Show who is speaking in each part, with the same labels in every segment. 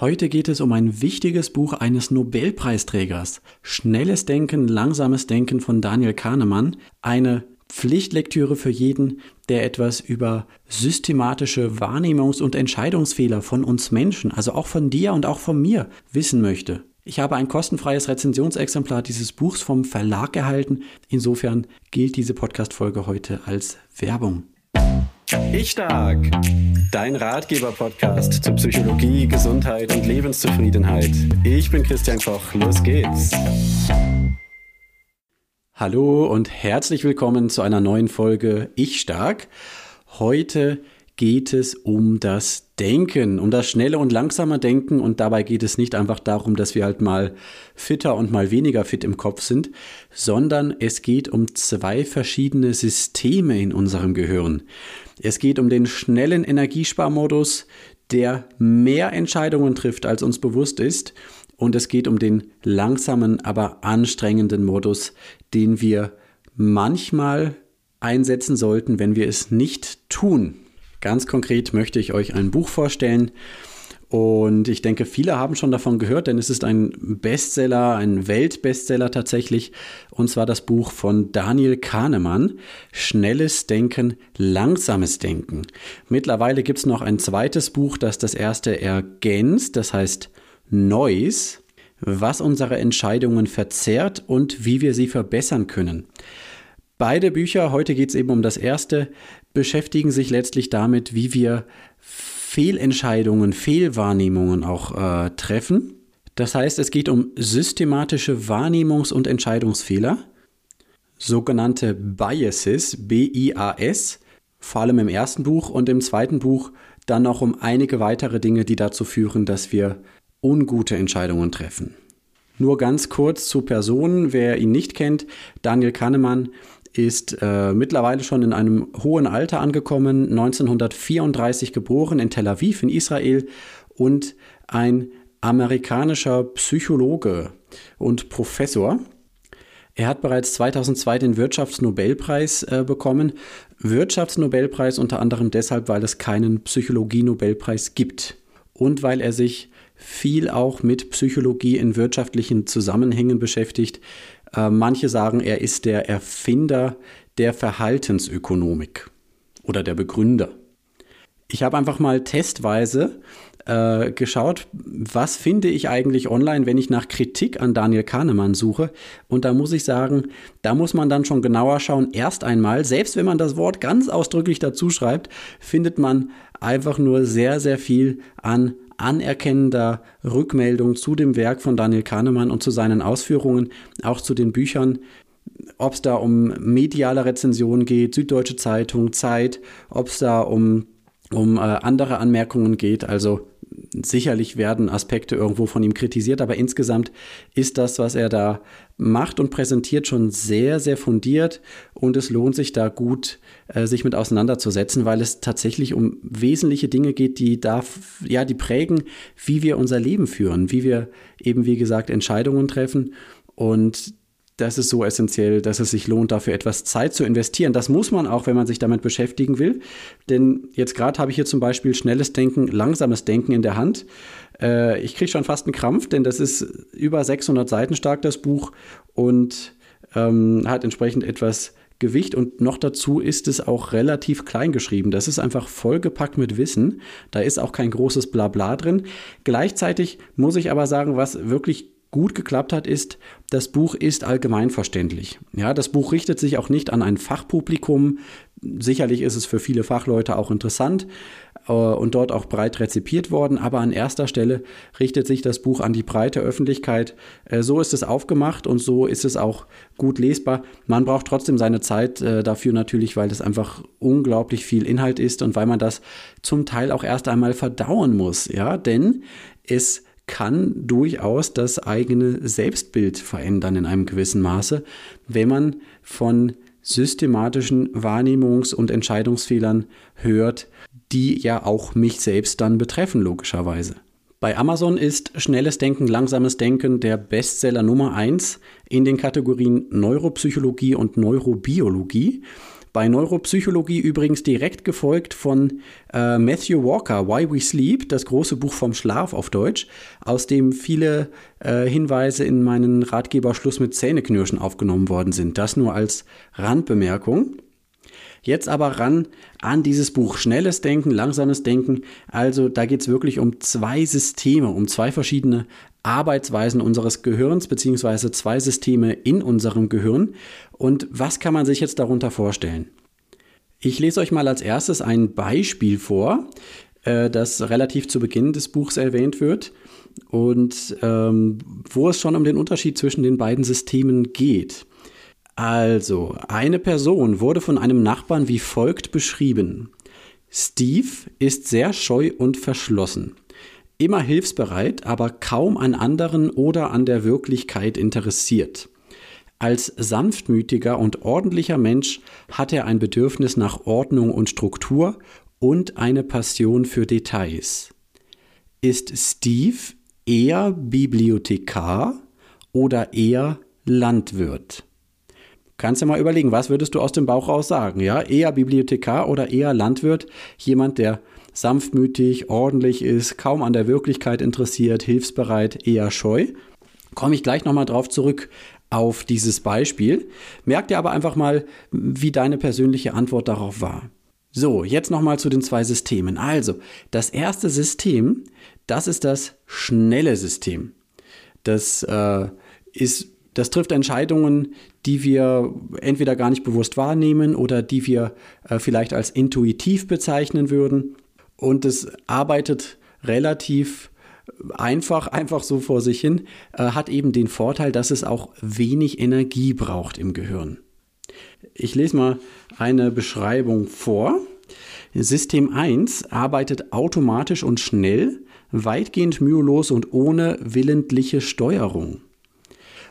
Speaker 1: Heute geht es um ein wichtiges Buch eines Nobelpreisträgers. Schnelles Denken, langsames Denken von Daniel Kahnemann. Eine Pflichtlektüre für jeden, der etwas über systematische Wahrnehmungs- und Entscheidungsfehler von uns Menschen, also auch von dir und auch von mir, wissen möchte. Ich habe ein kostenfreies Rezensionsexemplar dieses Buchs vom Verlag erhalten. Insofern gilt diese Podcast-Folge heute als Werbung.
Speaker 2: Ich Stark, dein Ratgeber-Podcast zu Psychologie, Gesundheit und Lebenszufriedenheit. Ich bin Christian Koch, los geht's.
Speaker 1: Hallo und herzlich willkommen zu einer neuen Folge Ich Stark. Heute geht es um das Denken, um das schnelle und langsame Denken und dabei geht es nicht einfach darum, dass wir halt mal fitter und mal weniger fit im Kopf sind, sondern es geht um zwei verschiedene Systeme in unserem Gehirn. Es geht um den schnellen Energiesparmodus, der mehr Entscheidungen trifft, als uns bewusst ist. Und es geht um den langsamen, aber anstrengenden Modus, den wir manchmal einsetzen sollten, wenn wir es nicht tun. Ganz konkret möchte ich euch ein Buch vorstellen. Und ich denke, viele haben schon davon gehört, denn es ist ein Bestseller, ein Weltbestseller tatsächlich. Und zwar das Buch von Daniel Kahnemann, Schnelles Denken, Langsames Denken. Mittlerweile gibt es noch ein zweites Buch, das das erste ergänzt, das heißt Neues, was unsere Entscheidungen verzerrt und wie wir sie verbessern können. Beide Bücher, heute geht es eben um das erste, beschäftigen sich letztlich damit, wie wir Fehlentscheidungen, Fehlwahrnehmungen auch äh, treffen. Das heißt, es geht um systematische Wahrnehmungs- und Entscheidungsfehler, sogenannte Biases, B-I-A-S, vor allem im ersten Buch und im zweiten Buch dann noch um einige weitere Dinge, die dazu führen, dass wir ungute Entscheidungen treffen. Nur ganz kurz zu Personen, wer ihn nicht kennt, Daniel Kahnemann ist äh, mittlerweile schon in einem hohen Alter angekommen, 1934 geboren in Tel Aviv in Israel und ein amerikanischer Psychologe und Professor. Er hat bereits 2002 den Wirtschaftsnobelpreis äh, bekommen. Wirtschaftsnobelpreis unter anderem deshalb, weil es keinen Psychologie-Nobelpreis gibt und weil er sich viel auch mit Psychologie in wirtschaftlichen Zusammenhängen beschäftigt. Äh, manche sagen, er ist der Erfinder der Verhaltensökonomik oder der Begründer. Ich habe einfach mal testweise äh, geschaut, was finde ich eigentlich online, wenn ich nach Kritik an Daniel Kahnemann suche. Und da muss ich sagen, da muss man dann schon genauer schauen. Erst einmal, selbst wenn man das Wort ganz ausdrücklich dazu schreibt, findet man einfach nur sehr, sehr viel an anerkennender Rückmeldung zu dem Werk von Daniel Kahnemann und zu seinen Ausführungen, auch zu den Büchern. Ob es da um mediale Rezensionen geht, Süddeutsche Zeitung, Zeit, ob es da um, um äh, andere Anmerkungen geht. Also sicherlich werden Aspekte irgendwo von ihm kritisiert, aber insgesamt ist das, was er da macht und präsentiert, schon sehr, sehr fundiert und es lohnt sich da gut, äh, sich mit auseinanderzusetzen, weil es tatsächlich um wesentliche Dinge geht, die da, ja, die prägen, wie wir unser Leben führen, wie wir eben, wie gesagt, Entscheidungen treffen und das ist so essentiell, dass es sich lohnt, dafür etwas Zeit zu investieren. Das muss man auch, wenn man sich damit beschäftigen will. Denn jetzt gerade habe ich hier zum Beispiel schnelles Denken, langsames Denken in der Hand. Äh, ich kriege schon fast einen Krampf, denn das ist über 600 Seiten stark, das Buch, und ähm, hat entsprechend etwas Gewicht und noch dazu ist es auch relativ klein geschrieben. Das ist einfach vollgepackt mit Wissen. Da ist auch kein großes Blabla drin. Gleichzeitig muss ich aber sagen, was wirklich gut geklappt hat, ist, das Buch ist allgemeinverständlich. Ja, das Buch richtet sich auch nicht an ein Fachpublikum. Sicherlich ist es für viele Fachleute auch interessant äh, und dort auch breit rezipiert worden, aber an erster Stelle richtet sich das Buch an die breite Öffentlichkeit. Äh, so ist es aufgemacht und so ist es auch gut lesbar. Man braucht trotzdem seine Zeit äh, dafür natürlich, weil es einfach unglaublich viel Inhalt ist und weil man das zum Teil auch erst einmal verdauen muss, ja, denn es kann durchaus das eigene Selbstbild verändern in einem gewissen Maße, wenn man von systematischen Wahrnehmungs- und Entscheidungsfehlern hört, die ja auch mich selbst dann betreffen, logischerweise. Bei Amazon ist Schnelles Denken, Langsames Denken der Bestseller Nummer 1 in den Kategorien Neuropsychologie und Neurobiologie. Bei Neuropsychologie übrigens direkt gefolgt von äh, Matthew Walker, Why We Sleep, das große Buch vom Schlaf auf Deutsch, aus dem viele äh, Hinweise in meinen Ratgeber Schluss mit Zähneknirschen aufgenommen worden sind. Das nur als Randbemerkung. Jetzt aber ran an dieses Buch. Schnelles Denken, langsames Denken. Also da geht es wirklich um zwei Systeme, um zwei verschiedene Arbeitsweisen unseres Gehirns, beziehungsweise zwei Systeme in unserem Gehirn. Und was kann man sich jetzt darunter vorstellen? Ich lese euch mal als erstes ein Beispiel vor, äh, das relativ zu Beginn des Buchs erwähnt wird und ähm, wo es schon um den Unterschied zwischen den beiden Systemen geht. Also, eine Person wurde von einem Nachbarn wie folgt beschrieben. Steve ist sehr scheu und verschlossen, immer hilfsbereit, aber kaum an anderen oder an der Wirklichkeit interessiert. Als sanftmütiger und ordentlicher Mensch hat er ein Bedürfnis nach Ordnung und Struktur und eine Passion für Details. Ist Steve eher Bibliothekar oder eher Landwirt? Kannst du mal überlegen, was würdest du aus dem Bauch raus sagen? Ja, eher Bibliothekar oder eher Landwirt? Jemand, der sanftmütig, ordentlich ist, kaum an der Wirklichkeit interessiert, hilfsbereit, eher scheu? Komme ich gleich nochmal drauf zurück auf dieses Beispiel. Merk dir aber einfach mal, wie deine persönliche Antwort darauf war. So, jetzt nochmal zu den zwei Systemen. Also, das erste System, das ist das schnelle System. Das äh, ist das trifft Entscheidungen, die wir entweder gar nicht bewusst wahrnehmen oder die wir äh, vielleicht als intuitiv bezeichnen würden. Und es arbeitet relativ einfach, einfach so vor sich hin, äh, hat eben den Vorteil, dass es auch wenig Energie braucht im Gehirn. Ich lese mal eine Beschreibung vor. System 1 arbeitet automatisch und schnell, weitgehend mühelos und ohne willentliche Steuerung.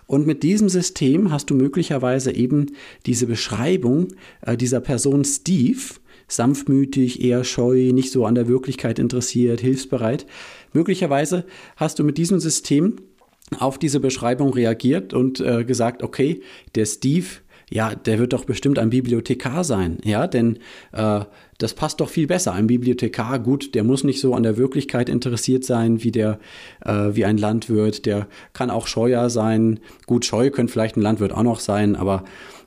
Speaker 1: Und mit diesem System hast du möglicherweise eben diese Beschreibung äh, dieser Person Steve, sanftmütig, eher scheu, nicht so an der Wirklichkeit interessiert, hilfsbereit. Möglicherweise hast du mit diesem System auf diese Beschreibung reagiert und äh, gesagt, okay, der Steve, ja, der wird doch bestimmt ein Bibliothekar sein, ja, denn äh, das passt doch viel besser. Ein Bibliothekar, gut, der muss nicht so an der Wirklichkeit interessiert sein wie der, äh, wie ein Landwirt. Der kann auch scheuer sein. Gut, scheu könnte vielleicht ein Landwirt auch noch sein, aber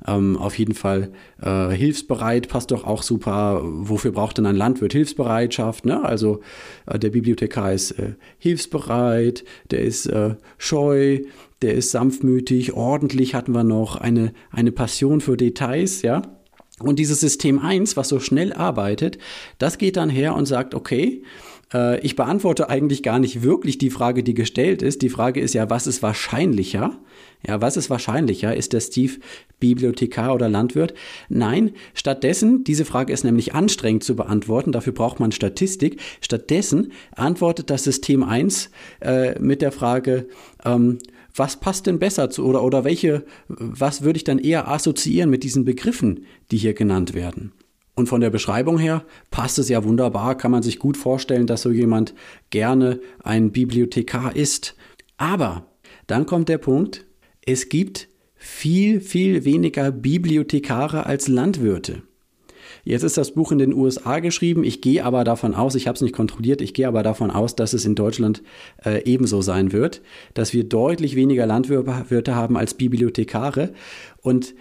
Speaker 1: ähm, auf jeden Fall äh, hilfsbereit passt doch auch super. Wofür braucht denn ein Landwirt Hilfsbereitschaft? Ne? Also äh, der Bibliothekar ist äh, hilfsbereit, der ist äh, scheu, der ist sanftmütig, ordentlich hatten wir noch, eine, eine Passion für Details, ja. Und dieses System 1, was so schnell arbeitet, das geht dann her und sagt, okay, äh, ich beantworte eigentlich gar nicht wirklich die Frage, die gestellt ist. Die Frage ist ja, was ist wahrscheinlicher? Ja, was ist wahrscheinlicher? Ist der Steve Bibliothekar oder Landwirt? Nein, stattdessen, diese Frage ist nämlich anstrengend zu beantworten, dafür braucht man Statistik. Stattdessen antwortet das System 1 äh, mit der Frage, ähm, was passt denn besser zu oder, oder welche, was würde ich dann eher assoziieren mit diesen Begriffen, die hier genannt werden? Und von der Beschreibung her passt es ja wunderbar, kann man sich gut vorstellen, dass so jemand gerne ein Bibliothekar ist. Aber dann kommt der Punkt, es gibt viel, viel weniger Bibliothekare als Landwirte. Jetzt ist das Buch in den USA geschrieben. Ich gehe aber davon aus, ich habe es nicht kontrolliert, ich gehe aber davon aus, dass es in Deutschland äh, ebenso sein wird, dass wir deutlich weniger Landwirte haben als Bibliothekare. Und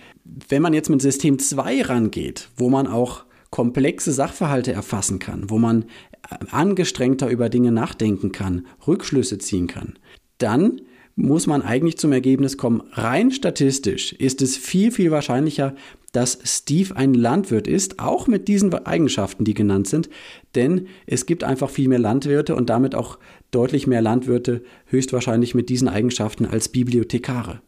Speaker 1: wenn man jetzt mit System 2 rangeht, wo man auch komplexe Sachverhalte erfassen kann, wo man äh, angestrengter über Dinge nachdenken kann, Rückschlüsse ziehen kann, dann muss man eigentlich zum Ergebnis kommen, rein statistisch ist es viel, viel wahrscheinlicher, dass Steve ein Landwirt ist, auch mit diesen Eigenschaften, die genannt sind, denn es gibt einfach viel mehr Landwirte und damit auch deutlich mehr Landwirte höchstwahrscheinlich mit diesen Eigenschaften als Bibliothekare.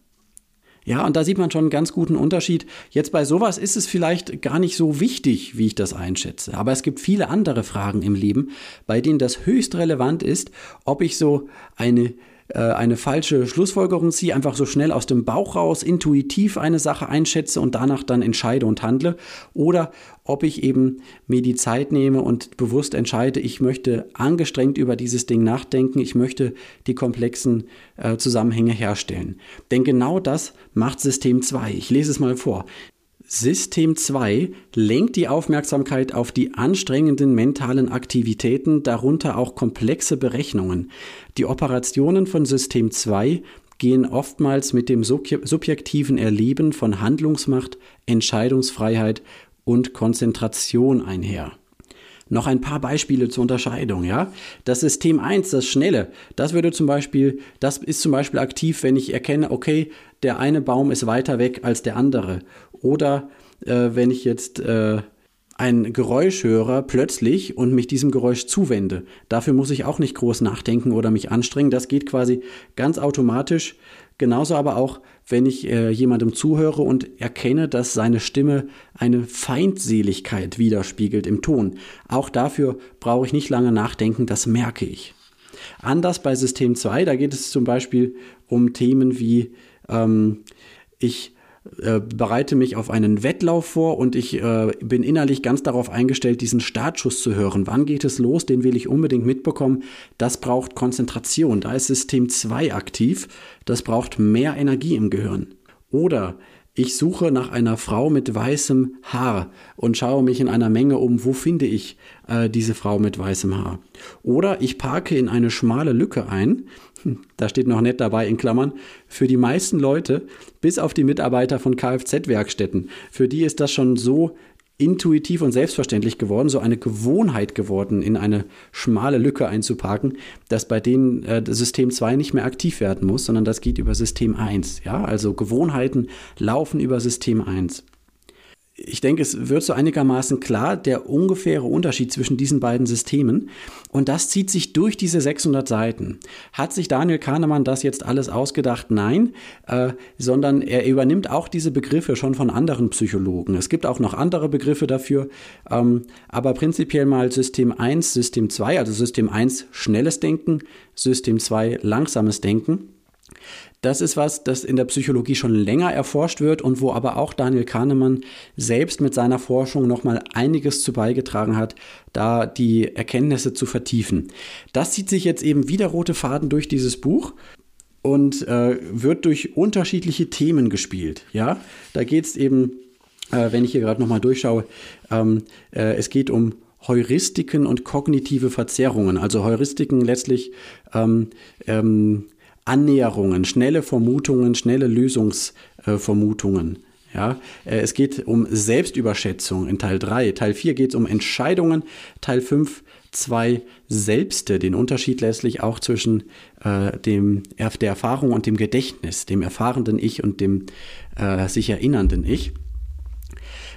Speaker 1: Ja, und da sieht man schon einen ganz guten Unterschied. Jetzt bei sowas ist es vielleicht gar nicht so wichtig, wie ich das einschätze. Aber es gibt viele andere Fragen im Leben, bei denen das höchst relevant ist, ob ich so eine eine falsche Schlussfolgerung ziehe, einfach so schnell aus dem Bauch raus, intuitiv eine Sache einschätze und danach dann entscheide und handle. Oder ob ich eben mir die Zeit nehme und bewusst entscheide, ich möchte angestrengt über dieses Ding nachdenken, ich möchte die komplexen äh, Zusammenhänge herstellen. Denn genau das macht System 2. Ich lese es mal vor. System 2 lenkt die Aufmerksamkeit auf die anstrengenden mentalen Aktivitäten, darunter auch komplexe Berechnungen. Die Operationen von System 2 gehen oftmals mit dem subjektiven Erleben von Handlungsmacht, Entscheidungsfreiheit und Konzentration einher. Noch ein paar Beispiele zur Unterscheidung, ja. Das System 1, das Schnelle, das würde zum Beispiel, das ist zum Beispiel aktiv, wenn ich erkenne, okay, der eine Baum ist weiter weg als der andere. Oder äh, wenn ich jetzt äh, ein Geräusch höre plötzlich und mich diesem Geräusch zuwende. Dafür muss ich auch nicht groß nachdenken oder mich anstrengen. Das geht quasi ganz automatisch. Genauso aber auch, wenn ich äh, jemandem zuhöre und erkenne, dass seine Stimme eine Feindseligkeit widerspiegelt im Ton. Auch dafür brauche ich nicht lange nachdenken, das merke ich. Anders bei System 2, da geht es zum Beispiel um Themen wie ähm, ich äh, bereite mich auf einen Wettlauf vor und ich äh, bin innerlich ganz darauf eingestellt, diesen Startschuss zu hören. Wann geht es los? Den will ich unbedingt mitbekommen. Das braucht Konzentration. Da ist System 2 aktiv. Das braucht mehr Energie im Gehirn. Oder ich suche nach einer Frau mit weißem Haar und schaue mich in einer Menge um, wo finde ich äh, diese Frau mit weißem Haar. Oder ich parke in eine schmale Lücke ein, da steht noch nett dabei in Klammern, für die meisten Leute, bis auf die Mitarbeiter von Kfz-Werkstätten, für die ist das schon so intuitiv und selbstverständlich geworden, so eine Gewohnheit geworden, in eine schmale Lücke einzuparken, dass bei denen äh, System 2 nicht mehr aktiv werden muss, sondern das geht über System 1. Ja, also Gewohnheiten laufen über System 1 ich denke, es wird so einigermaßen klar, der ungefähre Unterschied zwischen diesen beiden Systemen. Und das zieht sich durch diese 600 Seiten. Hat sich Daniel Kahnemann das jetzt alles ausgedacht? Nein, äh, sondern er übernimmt auch diese Begriffe schon von anderen Psychologen. Es gibt auch noch andere Begriffe dafür, ähm, aber prinzipiell mal System 1, System 2, also System 1 schnelles Denken, System 2 langsames Denken. Das ist was, das in der Psychologie schon länger erforscht wird und wo aber auch Daniel Kahnemann selbst mit seiner Forschung nochmal einiges zu beigetragen hat, da die Erkenntnisse zu vertiefen. Das zieht sich jetzt eben wie der rote Faden durch dieses Buch und äh, wird durch unterschiedliche Themen gespielt. Ja, da geht es eben, äh, wenn ich hier gerade nochmal durchschaue, ähm, äh, es geht um Heuristiken und kognitive Verzerrungen. Also Heuristiken letztlich ähm, ähm, Annäherungen, schnelle Vermutungen, schnelle Lösungsvermutungen. Ja, äh, es geht um Selbstüberschätzung in Teil 3. Teil 4 geht es um Entscheidungen. Teil 5 zwei Selbste, den Unterschied letztlich auch zwischen äh, dem, der Erfahrung und dem Gedächtnis, dem erfahrenden Ich und dem äh, sich erinnernden Ich.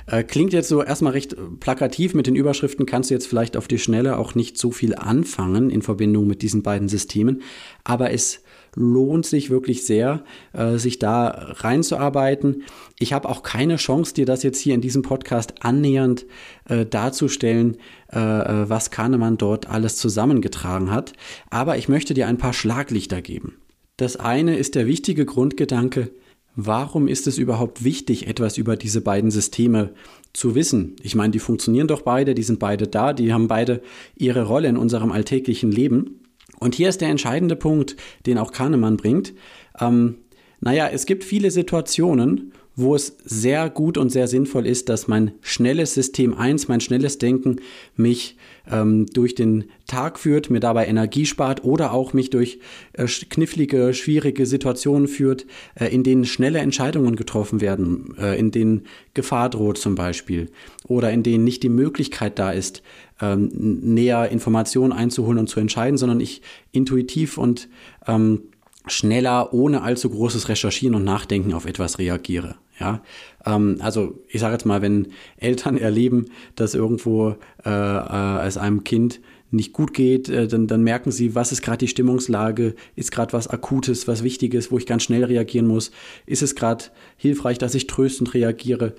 Speaker 1: Äh, klingt jetzt so erstmal recht plakativ mit den Überschriften, kannst du jetzt vielleicht auf die Schnelle auch nicht so viel anfangen in Verbindung mit diesen beiden Systemen, aber es lohnt sich wirklich sehr, äh, sich da reinzuarbeiten. Ich habe auch keine Chance, dir das jetzt hier in diesem Podcast annähernd äh, darzustellen, äh, was Kahnemann dort alles zusammengetragen hat. Aber ich möchte dir ein paar Schlaglichter geben. Das eine ist der wichtige Grundgedanke, warum ist es überhaupt wichtig, etwas über diese beiden Systeme zu wissen? Ich meine, die funktionieren doch beide, die sind beide da, die haben beide ihre Rolle in unserem alltäglichen Leben. Und hier ist der entscheidende Punkt, den auch Kahnemann bringt. Ähm, naja, es gibt viele Situationen, wo es sehr gut und sehr sinnvoll ist, dass mein schnelles System 1, mein schnelles Denken mich ähm, durch den Tag führt, mir dabei Energie spart oder auch mich durch äh, knifflige, schwierige Situationen führt, äh, in denen schnelle Entscheidungen getroffen werden, äh, in denen Gefahr droht zum Beispiel oder in denen nicht die Möglichkeit da ist, ähm, näher Informationen einzuholen und zu entscheiden, sondern ich intuitiv und ähm, schneller, ohne allzu großes Recherchieren und Nachdenken auf etwas reagiere. Ja, ähm, also ich sage jetzt mal, wenn Eltern erleben, dass irgendwo äh, äh, es einem Kind nicht gut geht, äh, dann, dann merken sie, was ist gerade die Stimmungslage, ist gerade was Akutes, was Wichtiges, wo ich ganz schnell reagieren muss, ist es gerade hilfreich, dass ich tröstend reagiere.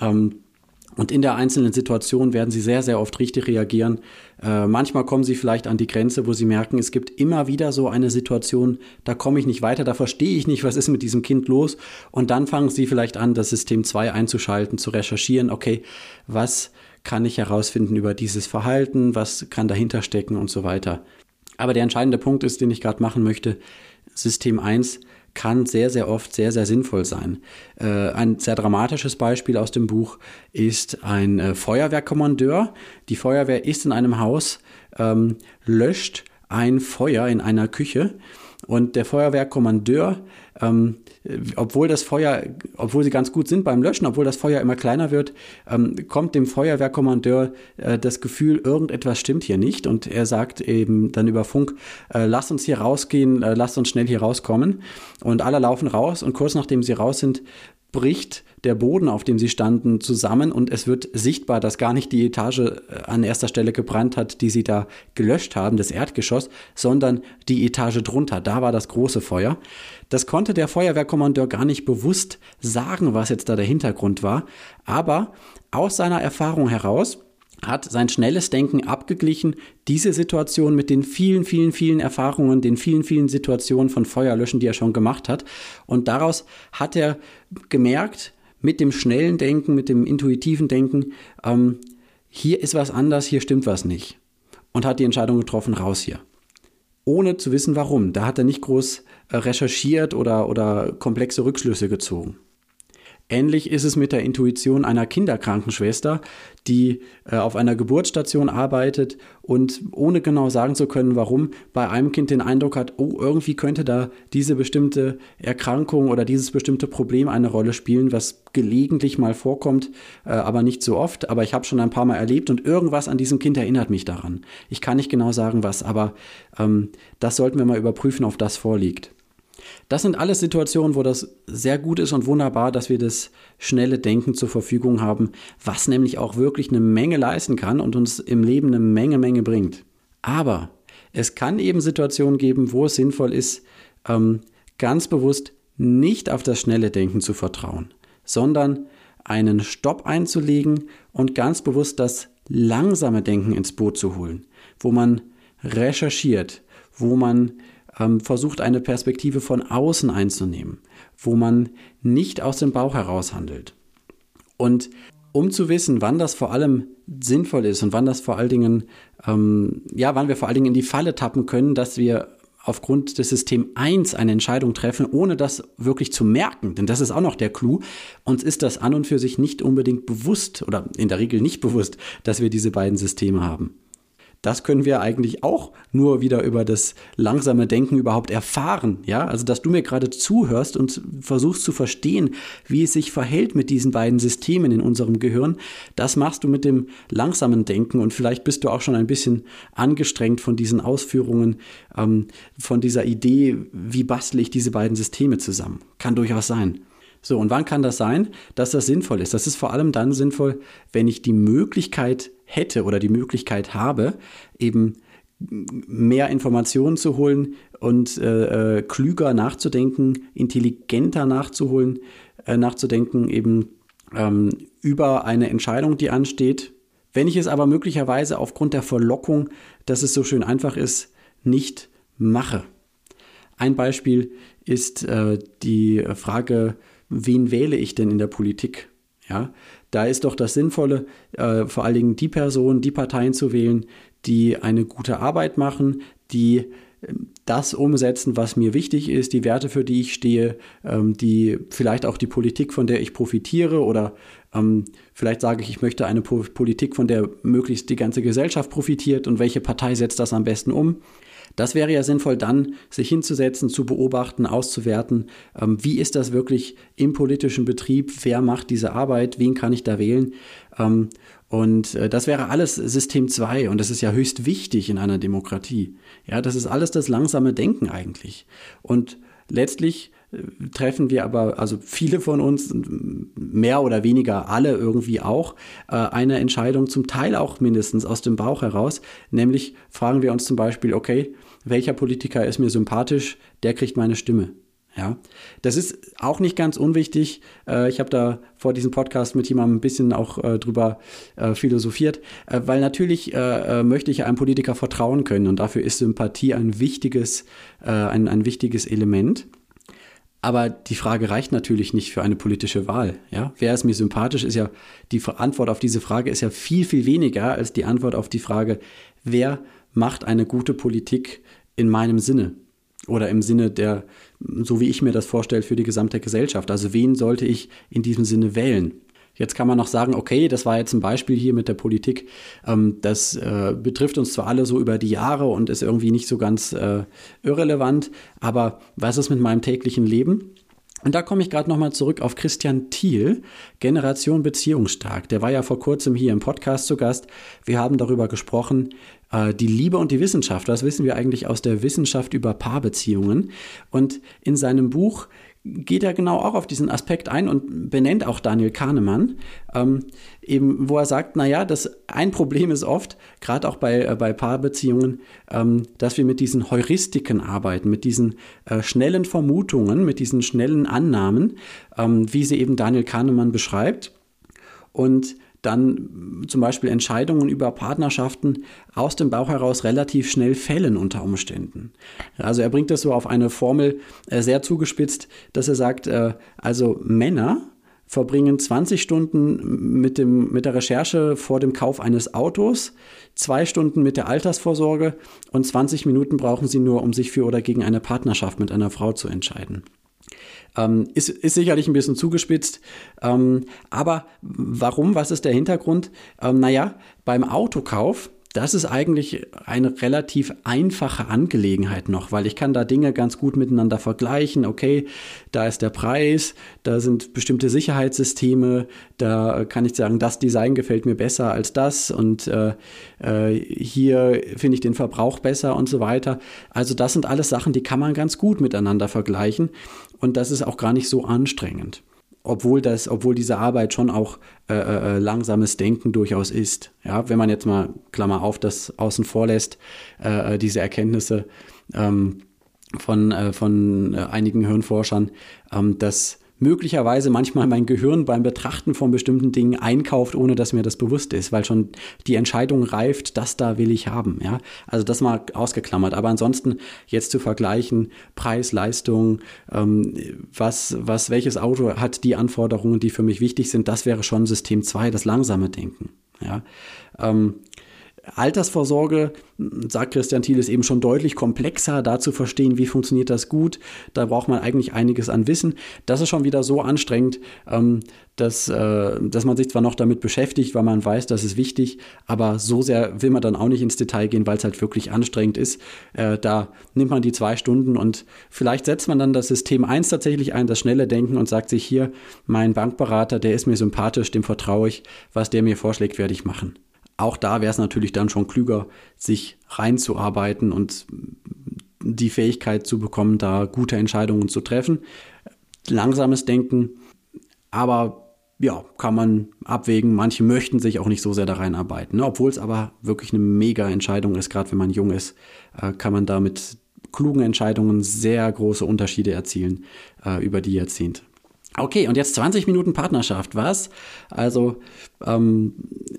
Speaker 1: Ähm, und in der einzelnen Situation werden sie sehr, sehr oft richtig reagieren. Äh, manchmal kommen sie vielleicht an die Grenze, wo sie merken, es gibt immer wieder so eine Situation, da komme ich nicht weiter, da verstehe ich nicht, was ist mit diesem Kind los. Und dann fangen sie vielleicht an, das System 2 einzuschalten, zu recherchieren, okay, was kann ich herausfinden über dieses Verhalten, was kann dahinter stecken und so weiter. Aber der entscheidende Punkt ist, den ich gerade machen möchte, System 1 kann sehr, sehr oft sehr, sehr sinnvoll sein. Äh, ein sehr dramatisches Beispiel aus dem Buch ist ein äh, Feuerwehrkommandeur. Die Feuerwehr ist in einem Haus, ähm, löscht ein Feuer in einer Küche und der Feuerwehrkommandeur, ähm, obwohl das Feuer, obwohl sie ganz gut sind beim Löschen, obwohl das Feuer immer kleiner wird, ähm, kommt dem Feuerwehrkommandeur äh, das Gefühl, irgendetwas stimmt hier nicht. Und er sagt eben dann über Funk, äh, lasst uns hier rausgehen, äh, lasst uns schnell hier rauskommen. Und alle laufen raus und kurz nachdem sie raus sind, bricht der Boden, auf dem sie standen, zusammen und es wird sichtbar, dass gar nicht die Etage äh, an erster Stelle gebrannt hat, die sie da gelöscht haben, das Erdgeschoss, sondern die Etage drunter. Da war das große Feuer. Das konnte der Feuerwehrkommandeur gar nicht bewusst sagen, was jetzt da der Hintergrund war, aber aus seiner Erfahrung heraus hat sein schnelles Denken abgeglichen, diese Situation mit den vielen, vielen, vielen Erfahrungen, den vielen, vielen Situationen von Feuerlöschen, die er schon gemacht hat. Und daraus hat er gemerkt, mit dem schnellen Denken, mit dem intuitiven Denken, ähm, hier ist was anders, hier stimmt was nicht. Und hat die Entscheidung getroffen, raus hier. Ohne zu wissen, warum. Da hat er nicht groß äh, recherchiert oder, oder komplexe Rückschlüsse gezogen. Ähnlich ist es mit der Intuition einer Kinderkrankenschwester, die äh, auf einer Geburtsstation arbeitet und ohne genau sagen zu können, warum, bei einem Kind den Eindruck hat, oh, irgendwie könnte da diese bestimmte Erkrankung oder dieses bestimmte Problem eine Rolle spielen, was gelegentlich mal vorkommt, äh, aber nicht so oft. Aber ich habe schon ein paar Mal erlebt und irgendwas an diesem Kind erinnert mich daran. Ich kann nicht genau sagen, was, aber ähm, das sollten wir mal überprüfen, ob das vorliegt. Das sind alles Situationen, wo das sehr gut ist und wunderbar, dass wir das schnelle Denken zur Verfügung haben, was nämlich auch wirklich eine Menge leisten kann und uns im Leben eine Menge, Menge bringt. Aber es kann eben Situationen geben, wo es sinnvoll ist, ähm, ganz bewusst nicht auf das schnelle Denken zu vertrauen, sondern einen Stopp einzulegen und ganz bewusst das langsame Denken ins Boot zu holen, wo man recherchiert, wo man ähm, versucht, eine Perspektive von außen einzunehmen, wo man nicht aus dem Bauch heraus handelt. Und um zu wissen, wann das vor allem sinnvoll ist und wann das vor allen Dingen, ähm, ja, wann wir vor allen Dingen in die Falle tappen können, dass wir aufgrund des System 1 eine Entscheidung treffen, ohne das wirklich zu merken. Denn das ist auch noch der Clou. Uns ist das an und für sich nicht unbedingt bewusst oder in der Regel nicht bewusst, dass wir diese beiden Systeme haben. Das können wir eigentlich auch nur wieder über das langsame Denken überhaupt erfahren. Ja, also dass du mir gerade zuhörst und versuchst zu verstehen, wie es sich verhält mit diesen beiden Systemen in unserem Gehirn, das machst du mit dem langsamen Denken und vielleicht bist du auch schon ein bisschen angestrengt von diesen Ausführungen, ähm, von dieser Idee, wie bastle ich diese beiden Systeme zusammen. Kann durchaus sein. So, und wann kann das sein, dass das sinnvoll ist? Das ist vor allem dann sinnvoll, wenn ich die Möglichkeit hätte oder die Möglichkeit habe, eben mehr Informationen zu holen und äh, äh, klüger nachzudenken, intelligenter nachzuholen, äh, nachzudenken, eben ähm, über eine Entscheidung, die ansteht. Wenn ich es aber möglicherweise aufgrund der Verlockung, dass es so schön einfach ist, nicht mache. Ein Beispiel ist äh, die Frage, wen wähle ich denn in der Politik? Ja, da ist doch das Sinnvolle, äh, vor allen Dingen die Personen, die Parteien zu wählen, die eine gute Arbeit machen, die ähm, das umsetzen, was mir wichtig ist, die Werte, für die ich stehe, ähm, die vielleicht auch die Politik, von der ich profitiere oder ähm, vielleicht sage ich, ich möchte eine Politik, von der möglichst die ganze Gesellschaft profitiert und welche Partei setzt das am besten um. Das wäre ja sinnvoll, dann sich hinzusetzen, zu beobachten, auszuwerten, ähm, wie ist das wirklich im politischen Betrieb, wer macht diese Arbeit, wen kann ich da wählen. Ähm, und äh, das wäre alles System 2 und das ist ja höchst wichtig in einer Demokratie. Ja, das ist alles das langsame Denken eigentlich. Und letztlich äh, treffen wir aber, also viele von uns, mehr oder weniger alle irgendwie auch, äh, eine Entscheidung zum Teil auch mindestens aus dem Bauch heraus. Nämlich fragen wir uns zum Beispiel, okay, welcher Politiker ist mir sympathisch, der kriegt meine Stimme. Ja, das ist auch nicht ganz unwichtig. Äh, ich habe da vor diesem Podcast mit jemandem ein bisschen auch äh, drüber äh, philosophiert, weil natürlich möchte ich einem Politiker vertrauen können und dafür ist Sympathie ein wichtiges, ein, ein wichtiges Element. Aber die Frage reicht natürlich nicht für eine politische Wahl. Ja? Wer ist mir sympathisch, ist ja, die Antwort auf diese Frage ist ja viel, viel weniger als die Antwort auf die Frage, wer macht eine gute Politik in meinem Sinne. oder im Sinne der, so wie ich mir das vorstelle, für die gesamte Gesellschaft. Also wen sollte ich in diesem Sinne wählen? Jetzt kann man noch sagen, okay, das war jetzt ein Beispiel hier mit der Politik. Ähm, das äh, betrifft uns zwar alle so über die Jahre und ist irgendwie nicht so ganz äh, irrelevant, aber was ist mit meinem täglichen Leben? Und da komme ich gerade nochmal zurück auf Christian Thiel, Generation Beziehungstag. Der war ja vor kurzem hier im Podcast zu Gast. Wir haben darüber gesprochen, äh, die Liebe und die Wissenschaft. Was wissen wir eigentlich aus der Wissenschaft über Paarbeziehungen? Und in seinem Buch geht er genau auch auf diesen Aspekt ein und benennt auch Daniel Kahnemann, ähm, eben, wo er sagt, naja, das ein Problem ist oft, gerade auch bei, äh, bei Paarbeziehungen, ähm, dass wir mit diesen Heuristiken arbeiten, mit diesen äh, schnellen Vermutungen, mit diesen schnellen Annahmen, ähm, wie sie eben Daniel Kahnemann beschreibt. Und dann zum Beispiel Entscheidungen über Partnerschaften aus dem Bauch heraus relativ schnell fällen unter Umständen. Also er bringt das so auf eine Formel äh, sehr zugespitzt, dass er sagt, äh, also Männer verbringen 20 Stunden mit, dem, mit der Recherche vor dem Kauf eines Autos, zwei Stunden mit der Altersvorsorge und 20 Minuten brauchen sie nur, um sich für oder gegen eine Partnerschaft mit einer Frau zu entscheiden. Ähm, ist, ist sicherlich ein bisschen zugespitzt. Ähm, aber warum? Was ist der Hintergrund? Ähm, naja, beim Autokauf das ist eigentlich eine relativ einfache Angelegenheit noch, weil ich kann da Dinge ganz gut miteinander vergleichen. Okay, da ist der Preis, da sind bestimmte Sicherheitssysteme, da kann ich sagen, das Design gefällt mir besser als das und äh, äh, hier finde ich den Verbrauch besser und so weiter. Also das sind alles Sachen, die kann man ganz gut miteinander vergleichen und das ist auch gar nicht so anstrengend obwohl das, obwohl diese Arbeit schon auch äh, äh, äh, langsames Denken durchaus ist. Ja, wenn man jetzt mal Klammer auf das außen vor lässt, äh, äh diese Erkenntnisse ähm, von, äh, von einigen Hirnforschern, ähm, dass möglicherweise manchmal mein Gehirn beim Betrachten von bestimmten Dingen einkauft, ohne dass mir das bewusst ist, weil schon die Entscheidung reift, das da will ich haben. Ja, also das mal ausgeklammert. Aber ansonsten jetzt zu vergleichen, Preis, Leistung, ähm, was, was, welches Auto hat die Anforderungen, die für mich wichtig sind, das wäre schon System 2, das langsame Denken. Ja, ähm, Altersvorsorge, sagt Christian Thiel, ist eben schon deutlich komplexer, da zu verstehen, wie funktioniert das gut. Da braucht man eigentlich einiges an Wissen. Das ist schon wieder so anstrengend, ähm, dass, äh, dass man sich zwar noch damit beschäftigt, weil man weiß, das ist wichtig, aber so sehr will man dann auch nicht ins Detail gehen, weil es halt wirklich anstrengend ist. Äh, da nimmt man die zwei Stunden und vielleicht setzt man dann das System 1 tatsächlich ein, das schnelle Denken und sagt sich hier, mein Bankberater, der ist mir sympathisch, dem vertraue ich, was der mir vorschlägt, werde ich machen. Auch da wäre es natürlich dann schon klüger, sich reinzuarbeiten und die Fähigkeit zu bekommen, da gute Entscheidungen zu treffen. Langsames Denken, aber ja, kann man abwägen. Manche möchten sich auch nicht so sehr da reinarbeiten. Ne? Obwohl es aber wirklich eine mega Entscheidung ist, gerade wenn man jung ist, äh, kann man da mit klugen Entscheidungen sehr große Unterschiede erzielen äh, über die Jahrzehnte. Okay, und jetzt 20 Minuten Partnerschaft, was? Also, ähm,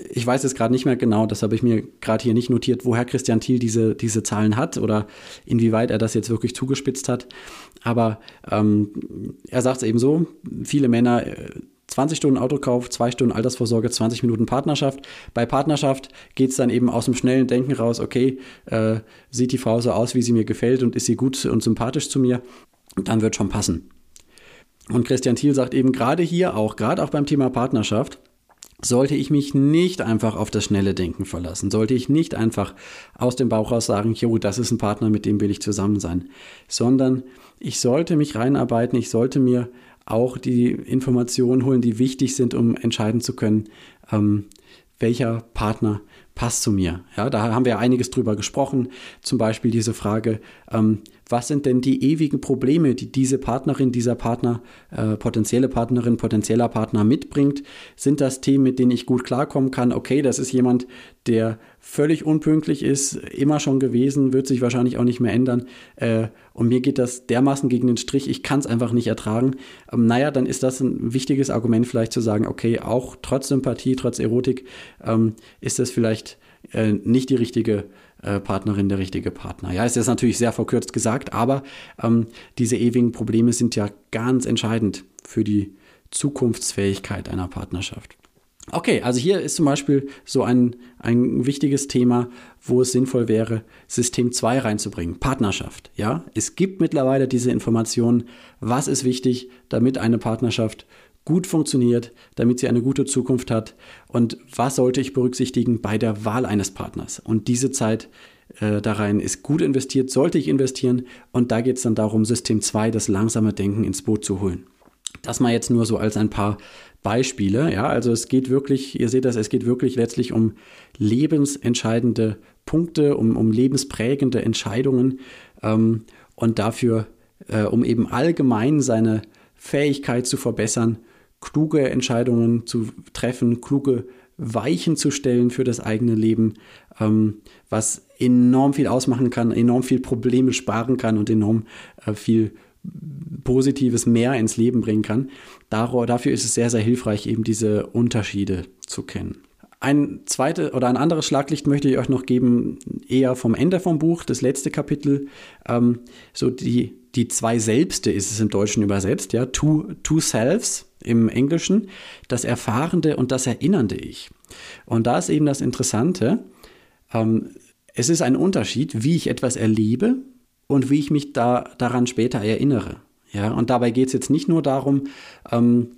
Speaker 1: ich weiß jetzt gerade nicht mehr genau, das habe ich mir gerade hier nicht notiert, woher Christian Thiel diese, diese Zahlen hat oder inwieweit er das jetzt wirklich zugespitzt hat. Aber ähm, er sagt es eben so, viele Männer, 20 äh, Stunden Autokauf, 2 Stunden Altersvorsorge, 20 Minuten Partnerschaft. Bei Partnerschaft geht es dann eben aus dem schnellen Denken raus, okay, äh, sieht die Frau so aus, wie sie mir gefällt und ist sie gut und sympathisch zu mir, dann wird schon passen. Und Christian Thiel sagt eben gerade hier auch, gerade auch beim Thema Partnerschaft, sollte ich mich nicht einfach auf das schnelle Denken verlassen, sollte ich nicht einfach aus dem Bauch raus sagen, jo, das ist ein Partner, mit dem will ich zusammen sein, sondern ich sollte mich reinarbeiten, ich sollte mir auch die Informationen holen, die wichtig sind, um entscheiden zu können, ähm, welcher Partner passt zu mir. Ja, da haben wir einiges drüber gesprochen. Zum Beispiel diese Frage, ähm, was sind denn die ewigen Probleme, die diese Partnerin, dieser Partner, äh, potenzielle Partnerin, potenzieller Partner mitbringt? Sind das Themen, mit denen ich gut klarkommen kann? Okay, das ist jemand, der völlig unpünktlich ist, immer schon gewesen, wird sich wahrscheinlich auch nicht mehr ändern. Äh, und mir geht das dermaßen gegen den Strich, ich kann es einfach nicht ertragen. Ähm, naja, dann ist das ein wichtiges Argument vielleicht zu sagen, okay, auch trotz Sympathie, trotz Erotik, ähm, ist das vielleicht äh, nicht die richtige äh, Partnerin, der richtige Partner. Ja, ist jetzt natürlich sehr verkürzt gesagt, aber ähm, diese ewigen Probleme sind ja ganz entscheidend für die Zukunftsfähigkeit einer Partnerschaft. Okay, also hier ist zum Beispiel so ein, ein wichtiges Thema, wo es sinnvoll wäre, System 2 reinzubringen, Partnerschaft. Ja, es gibt mittlerweile diese Informationen, was ist wichtig, damit eine Partnerschaft gut funktioniert, damit sie eine gute Zukunft hat und was sollte ich berücksichtigen bei der Wahl eines Partners. Und diese Zeit äh, da rein ist gut investiert, sollte ich investieren und da geht es dann darum, System 2, das langsame Denken ins Boot zu holen. Das mal jetzt nur so als ein paar Beispiele. Ja, also es geht wirklich, ihr seht das, es geht wirklich letztlich um lebensentscheidende Punkte, um, um lebensprägende Entscheidungen ähm, und dafür, äh, um eben allgemein seine Fähigkeit zu verbessern, kluge Entscheidungen zu treffen, kluge Weichen zu stellen für das eigene Leben, ähm, was enorm viel ausmachen kann, enorm viel Probleme sparen kann und enorm äh, viel Positives mehr ins Leben bringen kann. Dafür ist es sehr, sehr hilfreich, eben diese Unterschiede zu kennen. Ein zweites oder ein anderes Schlaglicht möchte ich euch noch geben, eher vom Ende vom Buch, das letzte Kapitel. Ähm, so die, die zwei Selbste ist es im Deutschen übersetzt, ja, two, two selves im Englischen, das erfahrende und das erinnernde Ich. Und da ist eben das Interessante, ähm, es ist ein Unterschied, wie ich etwas erlebe und wie ich mich da, daran später erinnere. Ja, und dabei geht es jetzt nicht nur darum, ähm,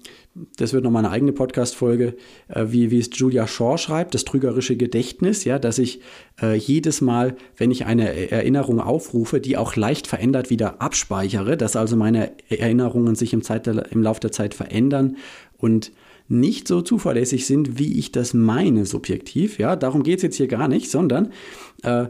Speaker 1: das wird nochmal eine eigene Podcast-Folge, äh, wie, wie es Julia Shaw schreibt, das trügerische Gedächtnis, ja, dass ich äh, jedes Mal, wenn ich eine Erinnerung aufrufe, die auch leicht verändert wieder abspeichere, dass also meine Erinnerungen sich im, Zeit im Laufe der Zeit verändern und nicht so zuverlässig sind, wie ich das meine, subjektiv. Ja, darum geht es jetzt hier gar nicht, sondern äh,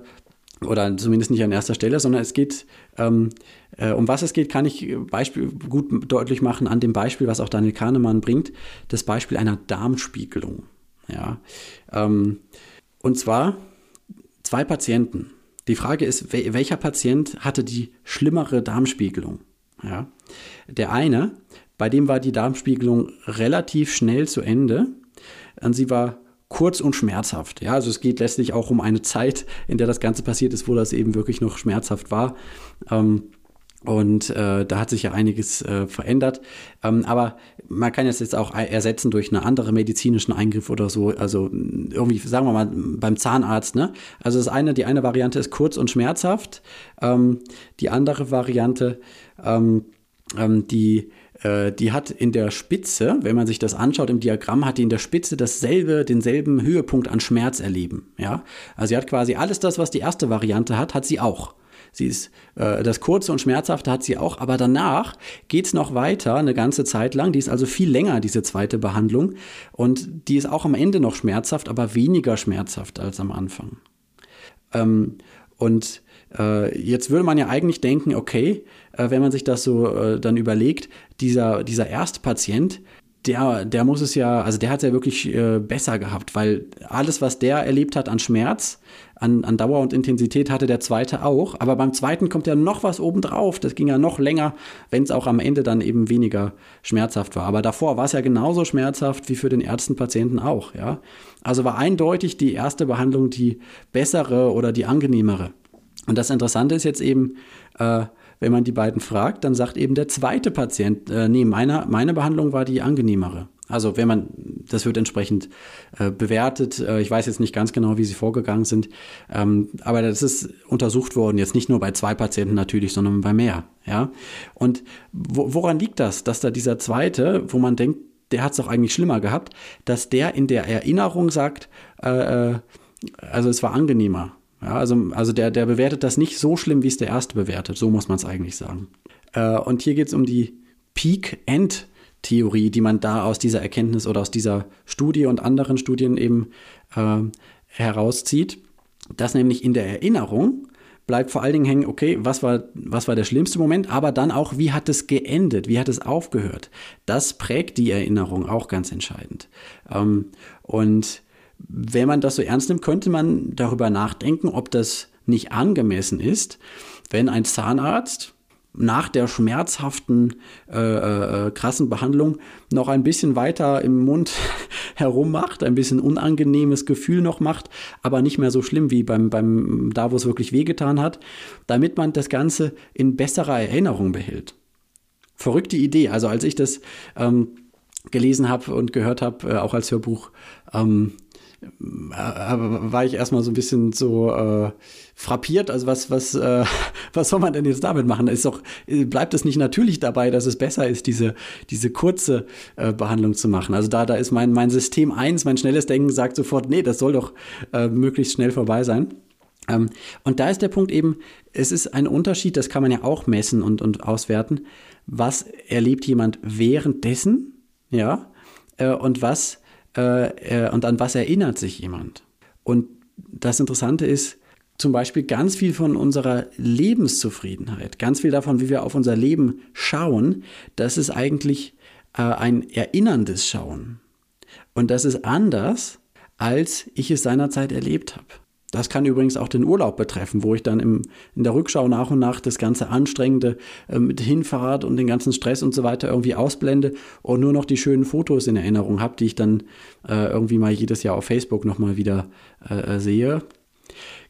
Speaker 1: oder zumindest nicht an erster Stelle, sondern es geht, ähm, äh, um was es geht, kann ich Beispiel gut deutlich machen an dem Beispiel, was auch Daniel Kahnemann bringt, das Beispiel einer Darmspiegelung. Ja, ähm, und zwar zwei Patienten. Die Frage ist, welcher Patient hatte die schlimmere Darmspiegelung? Ja, der eine, bei dem war die Darmspiegelung relativ schnell zu Ende und sie war kurz und schmerzhaft. Ja, also es geht letztlich auch um eine Zeit, in der das Ganze passiert ist, wo das eben wirklich noch schmerzhaft war. Ähm, und äh, da hat sich ja einiges äh, verändert. Ähm, aber man kann es jetzt auch ersetzen durch einen anderen medizinischen Eingriff oder so. Also irgendwie, sagen wir mal, beim Zahnarzt. Ne? Also das eine, die eine Variante ist kurz und schmerzhaft. Ähm, die andere Variante, ähm, ähm die die hat in der Spitze, wenn man sich das anschaut im Diagramm, hat die in der Spitze dasselbe, denselben Höhepunkt an Schmerz erleben. Ja? Also sie hat quasi alles das, was die erste Variante hat, hat sie auch. Sie ist äh, das kurze und schmerzhafte hat sie auch, aber danach geht es noch weiter eine ganze Zeit lang. Die ist also viel länger, diese zweite Behandlung. Und die ist auch am Ende noch schmerzhaft, aber weniger schmerzhaft als am Anfang. Ähm, und äh, jetzt würde man ja eigentlich denken, okay, äh, wenn man sich das so äh, dann überlegt, dieser, dieser erste Patient, der, der muss es ja, also der hat es ja wirklich äh, besser gehabt, weil alles, was der erlebt hat an Schmerz, an, an Dauer und Intensität, hatte der zweite auch. Aber beim zweiten kommt ja noch was obendrauf. Das ging ja noch länger, wenn es auch am Ende dann eben weniger schmerzhaft war. Aber davor war es ja genauso schmerzhaft wie für den ersten Patienten auch. Ja? Also war eindeutig die erste Behandlung die bessere oder die angenehmere. Und das Interessante ist jetzt eben, äh, wenn man die beiden fragt, dann sagt eben der zweite Patient, äh, nee, meine, meine Behandlung war die angenehmere. Also wenn man, das wird entsprechend äh, bewertet. Äh, ich weiß jetzt nicht ganz genau, wie sie vorgegangen sind, ähm, aber das ist untersucht worden, jetzt nicht nur bei zwei Patienten natürlich, sondern bei mehr. Ja? Und wo, woran liegt das, dass da dieser zweite, wo man denkt, der hat es doch eigentlich schlimmer gehabt, dass der in der Erinnerung sagt, äh, äh also es war angenehmer. Ja, also, also der, der bewertet das nicht so schlimm, wie es der erste bewertet. So muss man es eigentlich sagen. Äh, und hier geht es um die Peak-End-Theorie, die man da aus dieser Erkenntnis oder aus dieser Studie und anderen Studien eben äh, herauszieht. Dass nämlich in der Erinnerung bleibt vor allen Dingen hängen, okay, was war, was war der schlimmste Moment, aber dann auch, wie hat es geendet, wie hat es aufgehört. Das prägt die Erinnerung auch ganz entscheidend. Ähm, und wenn man das so ernst nimmt, könnte man darüber nachdenken, ob das nicht angemessen ist, wenn ein Zahnarzt nach der schmerzhaften, äh, äh, krassen Behandlung noch ein bisschen weiter im Mund herummacht, ein bisschen unangenehmes Gefühl noch macht, aber nicht mehr so schlimm wie beim, beim da, wo es wirklich wehgetan hat, damit man das Ganze in besserer Erinnerung behält. Verrückte Idee. Also als ich das ähm, gelesen habe und gehört habe, äh, auch als Hörbuch, ähm, äh, war ich erstmal so ein bisschen so äh, frappiert. Also was, was, äh, was soll man denn jetzt damit machen? Ist doch, bleibt es nicht natürlich dabei, dass es besser ist, diese, diese kurze äh, Behandlung zu machen? Also da, da ist mein, mein System 1, mein schnelles Denken sagt sofort, nee, das soll doch äh, möglichst schnell vorbei sein. Ähm, und da ist der Punkt eben, es ist ein Unterschied, das kann man ja auch messen und, und auswerten. Was erlebt jemand währenddessen? Ja. Äh, und was äh, äh, und an was erinnert sich jemand. Und das Interessante ist, zum Beispiel ganz viel von unserer Lebenszufriedenheit, ganz viel davon, wie wir auf unser Leben schauen, das ist eigentlich äh, ein erinnerndes Schauen. Und das ist anders, als ich es seinerzeit erlebt habe. Das kann übrigens auch den Urlaub betreffen, wo ich dann im, in der Rückschau nach und nach das ganze Anstrengende äh, mit Hinfahrt und den ganzen Stress und so weiter irgendwie ausblende und nur noch die schönen Fotos in Erinnerung habe, die ich dann äh, irgendwie mal jedes Jahr auf Facebook nochmal wieder äh, äh, sehe.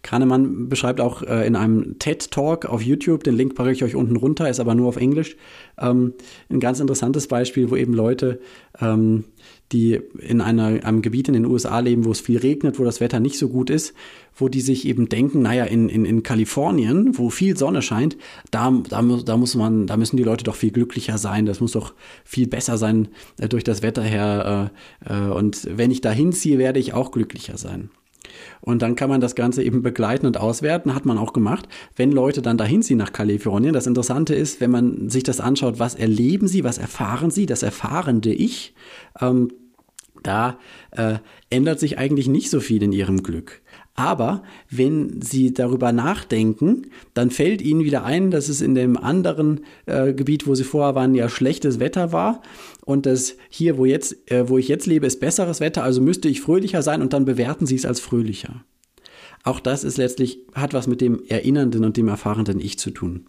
Speaker 1: Kahnemann beschreibt auch äh, in einem TED-Talk auf YouTube, den Link packe ich euch unten runter, ist aber nur auf Englisch, ähm, ein ganz interessantes Beispiel, wo eben Leute ähm, die in einer, einem Gebiet in den USA leben, wo es viel regnet, wo das Wetter nicht so gut ist, wo die sich eben denken, naja, in, in, in Kalifornien, wo viel Sonne scheint, da, da, da muss man, da müssen die Leute doch viel glücklicher sein, das muss doch viel besser sein äh, durch das Wetter her. Äh, äh, und wenn ich da hinziehe, werde ich auch glücklicher sein. Und dann kann man das Ganze eben begleiten und auswerten, hat man auch gemacht. Wenn Leute dann dahin ziehen nach Kalifornien, das Interessante ist, wenn man sich das anschaut, was erleben sie, was erfahren sie, das erfahrende Ich, ähm, da äh, ändert sich eigentlich nicht so viel in ihrem Glück. Aber wenn Sie darüber nachdenken, dann fällt Ihnen wieder ein, dass es in dem anderen äh, Gebiet, wo Sie vorher waren, ja schlechtes Wetter war und dass hier, wo, jetzt, äh, wo ich jetzt lebe, ist besseres Wetter, also müsste ich fröhlicher sein und dann bewerten Sie es als fröhlicher. Auch das ist letztlich, hat was mit dem erinnernden und dem erfahrenden Ich zu tun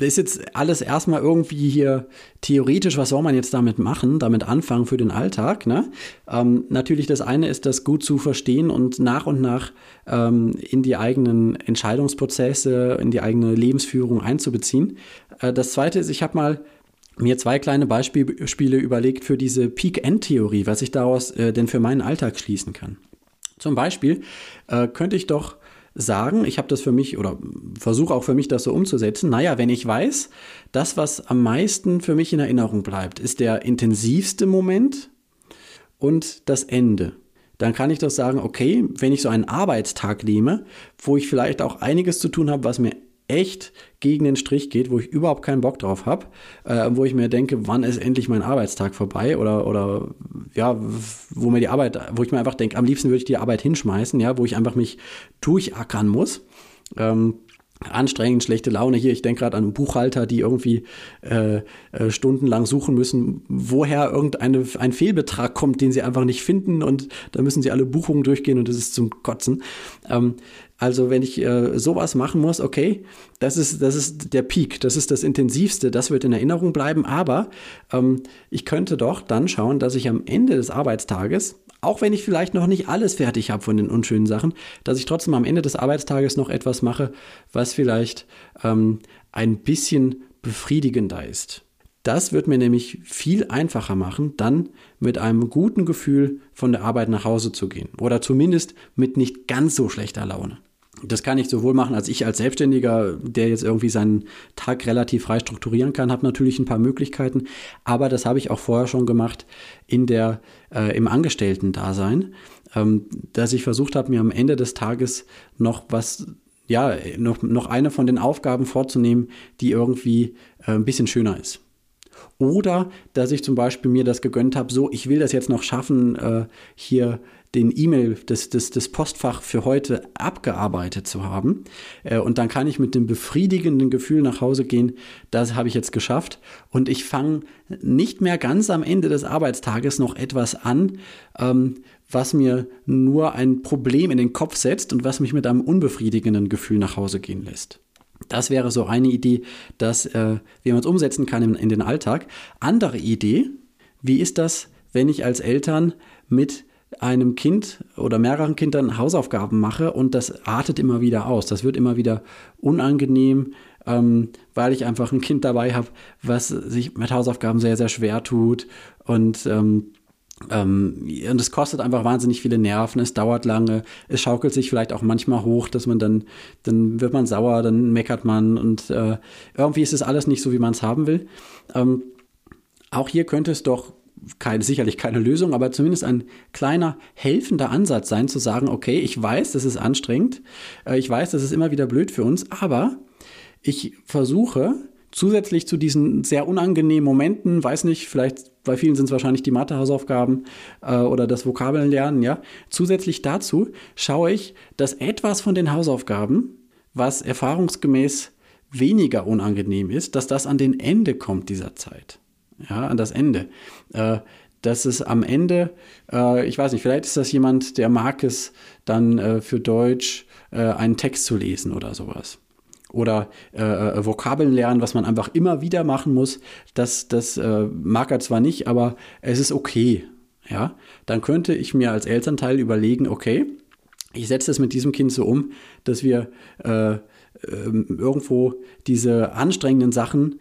Speaker 1: ist jetzt alles erstmal irgendwie hier theoretisch, was soll man jetzt damit machen, damit anfangen für den Alltag. Ne? Ähm, natürlich das eine ist, das gut zu verstehen und nach und nach ähm, in die eigenen Entscheidungsprozesse, in die eigene Lebensführung einzubeziehen. Äh, das zweite ist, ich habe mal mir zwei kleine Beispiele überlegt für diese Peak-End-Theorie, was ich daraus äh, denn für meinen Alltag schließen kann. Zum Beispiel äh, könnte ich doch sagen, ich habe das für mich oder versuche auch für mich das so umzusetzen, naja, wenn ich weiß, das, was am meisten für mich in Erinnerung bleibt, ist der intensivste Moment und das Ende. Dann kann ich doch sagen, okay, wenn ich so einen Arbeitstag nehme, wo ich vielleicht auch einiges zu tun habe, was mir echt gegen den Strich geht, wo ich überhaupt keinen Bock drauf habe, äh, wo ich mir denke, wann ist endlich mein Arbeitstag vorbei oder, oder ja, wo mir die Arbeit, wo ich mir einfach denke, am liebsten würde ich die Arbeit hinschmeißen, ja, wo ich einfach mich durchackern muss. Ähm, anstrengend, schlechte Laune hier. Ich denke gerade an Buchhalter, die irgendwie äh, äh, stundenlang suchen müssen, woher irgendein ein Fehlbetrag kommt, den sie einfach nicht finden und da müssen sie alle Buchungen durchgehen und das ist zum Kotzen. Ähm, also wenn ich äh, sowas machen muss, okay, das ist, das ist der Peak, das ist das Intensivste, das wird in Erinnerung bleiben, aber ähm, ich könnte doch dann schauen, dass ich am Ende des Arbeitstages, auch wenn ich vielleicht noch nicht alles fertig habe von den unschönen Sachen, dass ich trotzdem am Ende des Arbeitstages noch etwas mache, was vielleicht ähm, ein bisschen befriedigender ist. Das wird mir nämlich viel einfacher machen, dann mit einem guten Gefühl von der Arbeit nach Hause zu gehen. Oder zumindest mit nicht ganz so schlechter Laune. Das kann ich sowohl machen, als ich als Selbstständiger, der jetzt irgendwie seinen Tag relativ frei strukturieren kann, habe natürlich ein paar Möglichkeiten. Aber das habe ich auch vorher schon gemacht in der, äh, im Angestellten-Dasein, ähm, dass ich versucht habe, mir am Ende des Tages noch was ja, noch, noch eine von den Aufgaben vorzunehmen, die irgendwie äh, ein bisschen schöner ist. Oder dass ich zum Beispiel mir das gegönnt habe, so, ich will das jetzt noch schaffen, äh, hier den E-Mail, das, das, das Postfach für heute abgearbeitet zu haben. Äh, und dann kann ich mit dem befriedigenden Gefühl nach Hause gehen, das habe ich jetzt geschafft. Und ich fange nicht mehr ganz am Ende des Arbeitstages noch etwas an, ähm, was mir nur ein Problem in den Kopf setzt und was mich mit einem unbefriedigenden Gefühl nach Hause gehen lässt. Das wäre so eine Idee, dass, äh, wie man es umsetzen kann in, in den Alltag. Andere Idee, wie ist das, wenn ich als Eltern mit einem Kind oder mehreren Kindern Hausaufgaben mache und das artet immer wieder aus. Das wird immer wieder unangenehm ähm, weil ich einfach ein Kind dabei habe, was sich mit Hausaufgaben sehr, sehr schwer tut und ähm, ähm, und es kostet einfach wahnsinnig viele Nerven, es dauert lange, es schaukelt sich vielleicht auch manchmal hoch, dass man dann, dann wird man sauer, dann meckert man und äh, irgendwie ist es alles nicht so, wie man es haben will. Ähm, auch hier könnte es doch keine, sicherlich keine Lösung, aber zumindest ein kleiner helfender Ansatz sein, zu sagen, okay, ich weiß, das ist anstrengend, äh, ich weiß, das ist immer wieder blöd für uns, aber ich versuche zusätzlich zu diesen sehr unangenehmen Momenten, weiß nicht, vielleicht bei vielen sind es wahrscheinlich die Mathehausaufgaben äh, oder das Vokabeln lernen, ja. Zusätzlich dazu schaue ich, dass etwas von den Hausaufgaben, was erfahrungsgemäß weniger unangenehm ist, dass das an den Ende kommt dieser Zeit. Ja, an das Ende. Äh, dass es am Ende, äh, ich weiß nicht, vielleicht ist das jemand, der mag es dann äh, für Deutsch äh, einen Text zu lesen oder sowas oder äh, äh, Vokabeln lernen, was man einfach immer wieder machen muss, das, das äh, mag er zwar nicht, aber es ist okay. Ja, dann könnte ich mir als Elternteil überlegen, okay, ich setze es mit diesem Kind so um, dass wir äh, ähm, irgendwo diese anstrengenden Sachen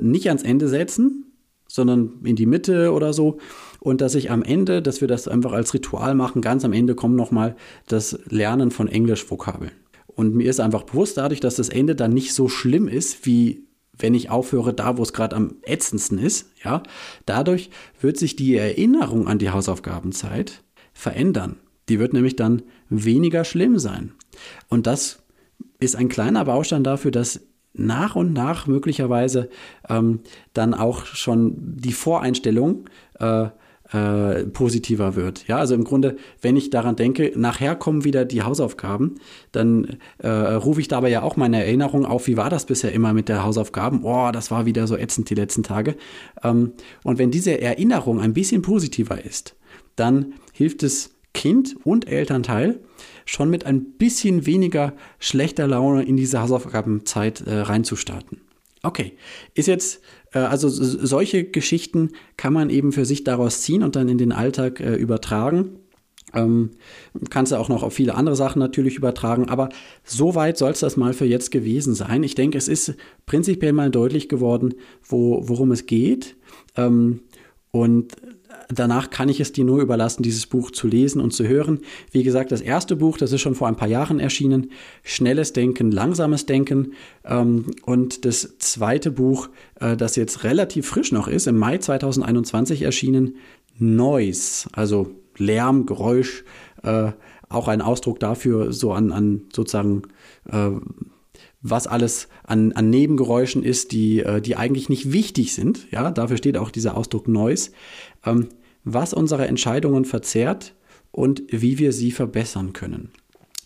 Speaker 1: nicht ans Ende setzen, sondern in die Mitte oder so. Und dass ich am Ende, dass wir das einfach als Ritual machen, ganz am Ende kommt nochmal das Lernen von Englisch-Vokabeln. Und mir ist einfach bewusst dadurch, dass das Ende dann nicht so schlimm ist, wie wenn ich aufhöre, da wo es gerade am ätzendsten ist, ja, dadurch wird sich die Erinnerung an die Hausaufgabenzeit verändern. Die wird nämlich dann weniger schlimm sein. Und das ist ein kleiner Baustein dafür, dass nach und nach möglicherweise ähm, dann auch schon die Voreinstellung äh, äh, positiver wird. Ja, also im Grunde, wenn ich daran denke, nachher kommen wieder die Hausaufgaben, dann äh, rufe ich dabei ja auch meine Erinnerung auf, wie war das bisher immer mit der Hausaufgaben? Oh, das war wieder so ätzend die letzten Tage. Ähm, und wenn diese Erinnerung ein bisschen positiver ist, dann hilft es Kind und Elternteil schon mit ein bisschen weniger schlechter Laune in diese Hausaufgabenzeit äh, reinzustarten. Okay, ist jetzt, äh, also solche Geschichten kann man eben für sich daraus ziehen und dann in den Alltag äh, übertragen. Ähm, kannst du auch noch auf viele andere Sachen natürlich übertragen, aber soweit soll es das mal für jetzt gewesen sein. Ich denke, es ist prinzipiell mal deutlich geworden, wo, worum es geht. Ähm, und danach kann ich es dir nur überlassen, dieses Buch zu lesen und zu hören. Wie gesagt, das erste Buch, das ist schon vor ein paar Jahren erschienen, Schnelles Denken, Langsames Denken. Ähm, und das zweite Buch, äh, das jetzt relativ frisch noch ist, im Mai 2021 erschienen, Noise, also Lärm, Geräusch, äh, auch ein Ausdruck dafür, so an, an sozusagen äh, was alles an, an Nebengeräuschen ist, die, die eigentlich nicht wichtig sind. Ja, dafür steht auch dieser Ausdruck Noise. Was unsere Entscheidungen verzerrt und wie wir sie verbessern können.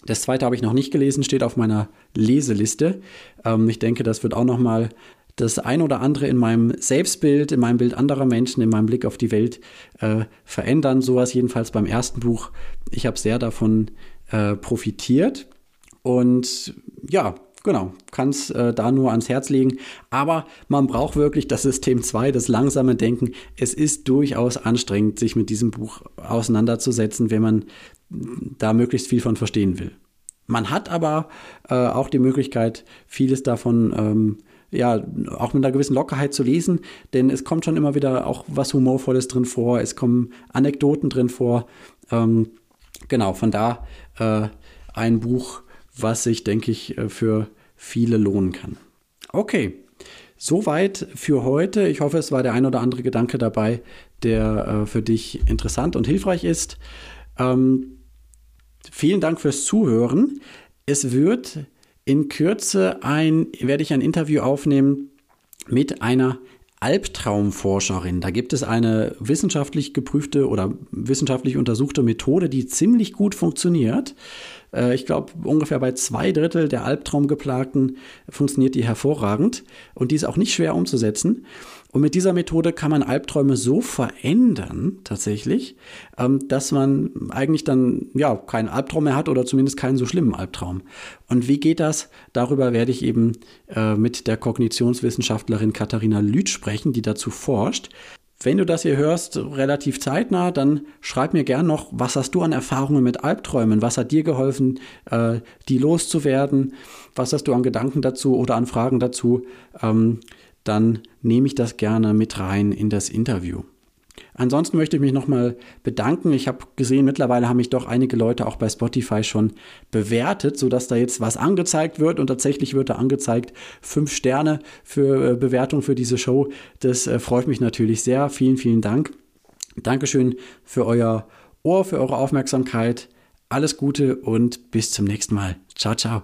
Speaker 1: Das zweite habe ich noch nicht gelesen, steht auf meiner Leseliste. Ähm, ich denke, das wird auch noch mal das ein oder andere in meinem Selbstbild, in meinem Bild anderer Menschen, in meinem Blick auf die Welt äh, verändern. So war es jedenfalls beim ersten Buch. Ich habe sehr davon äh, profitiert. Und ja, Genau, kann es äh, da nur ans Herz legen. Aber man braucht wirklich das System 2, das langsame Denken. Es ist durchaus anstrengend, sich mit diesem Buch auseinanderzusetzen, wenn man da möglichst viel von verstehen will. Man hat aber äh, auch die Möglichkeit, vieles davon ähm, ja auch mit einer gewissen Lockerheit zu lesen, denn es kommt schon immer wieder auch was Humorvolles drin vor, es kommen Anekdoten drin vor. Ähm, genau, von da äh, ein Buch, was sich, denke ich, äh, für viele lohnen kann. Okay, soweit für heute. Ich hoffe, es war der ein oder andere Gedanke dabei, der äh, für dich interessant und hilfreich ist. Ähm, vielen Dank fürs Zuhören. Es wird in Kürze ein, werde ich ein Interview aufnehmen mit einer Albtraumforscherin. Da gibt es eine wissenschaftlich geprüfte oder wissenschaftlich untersuchte Methode, die ziemlich gut funktioniert. Äh, ich glaube, ungefähr bei zwei Drittel der Albtraumgeplagten funktioniert die hervorragend und die ist auch nicht schwer umzusetzen. Und mit dieser Methode kann man Albträume so verändern, tatsächlich, ähm, dass man eigentlich dann ja keinen Albtraum mehr hat oder zumindest keinen so schlimmen Albtraum. Und wie geht das? Darüber werde ich eben äh, mit der Kognitionswissenschaftlerin Katharina Lüth sprechen, die dazu forscht. wenn du das hier hörst, relativ zeitnah, dann schreib mir gern noch, was hast du an Erfahrungen mit Albträumen? Was hat dir geholfen, äh, die loszuwerden? Was hast du an Gedanken dazu oder an Fragen dazu? Ähm, dann nehme ich das gerne mit rein in das Interview. Ansonsten möchte ich mich nochmal bedanken. Ich habe gesehen, mittlerweile haben mich doch einige Leute auch bei Spotify schon bewertet, sodass da jetzt was angezeigt wird und tatsächlich wird da angezeigt fünf Sterne für äh, Bewertung für diese Show. Das äh, freut mich natürlich sehr. Vielen, vielen Dank. Dankeschön für euer Ohr, für eure Aufmerksamkeit. Alles Gute und bis zum nächsten Mal. Ciao, ciao.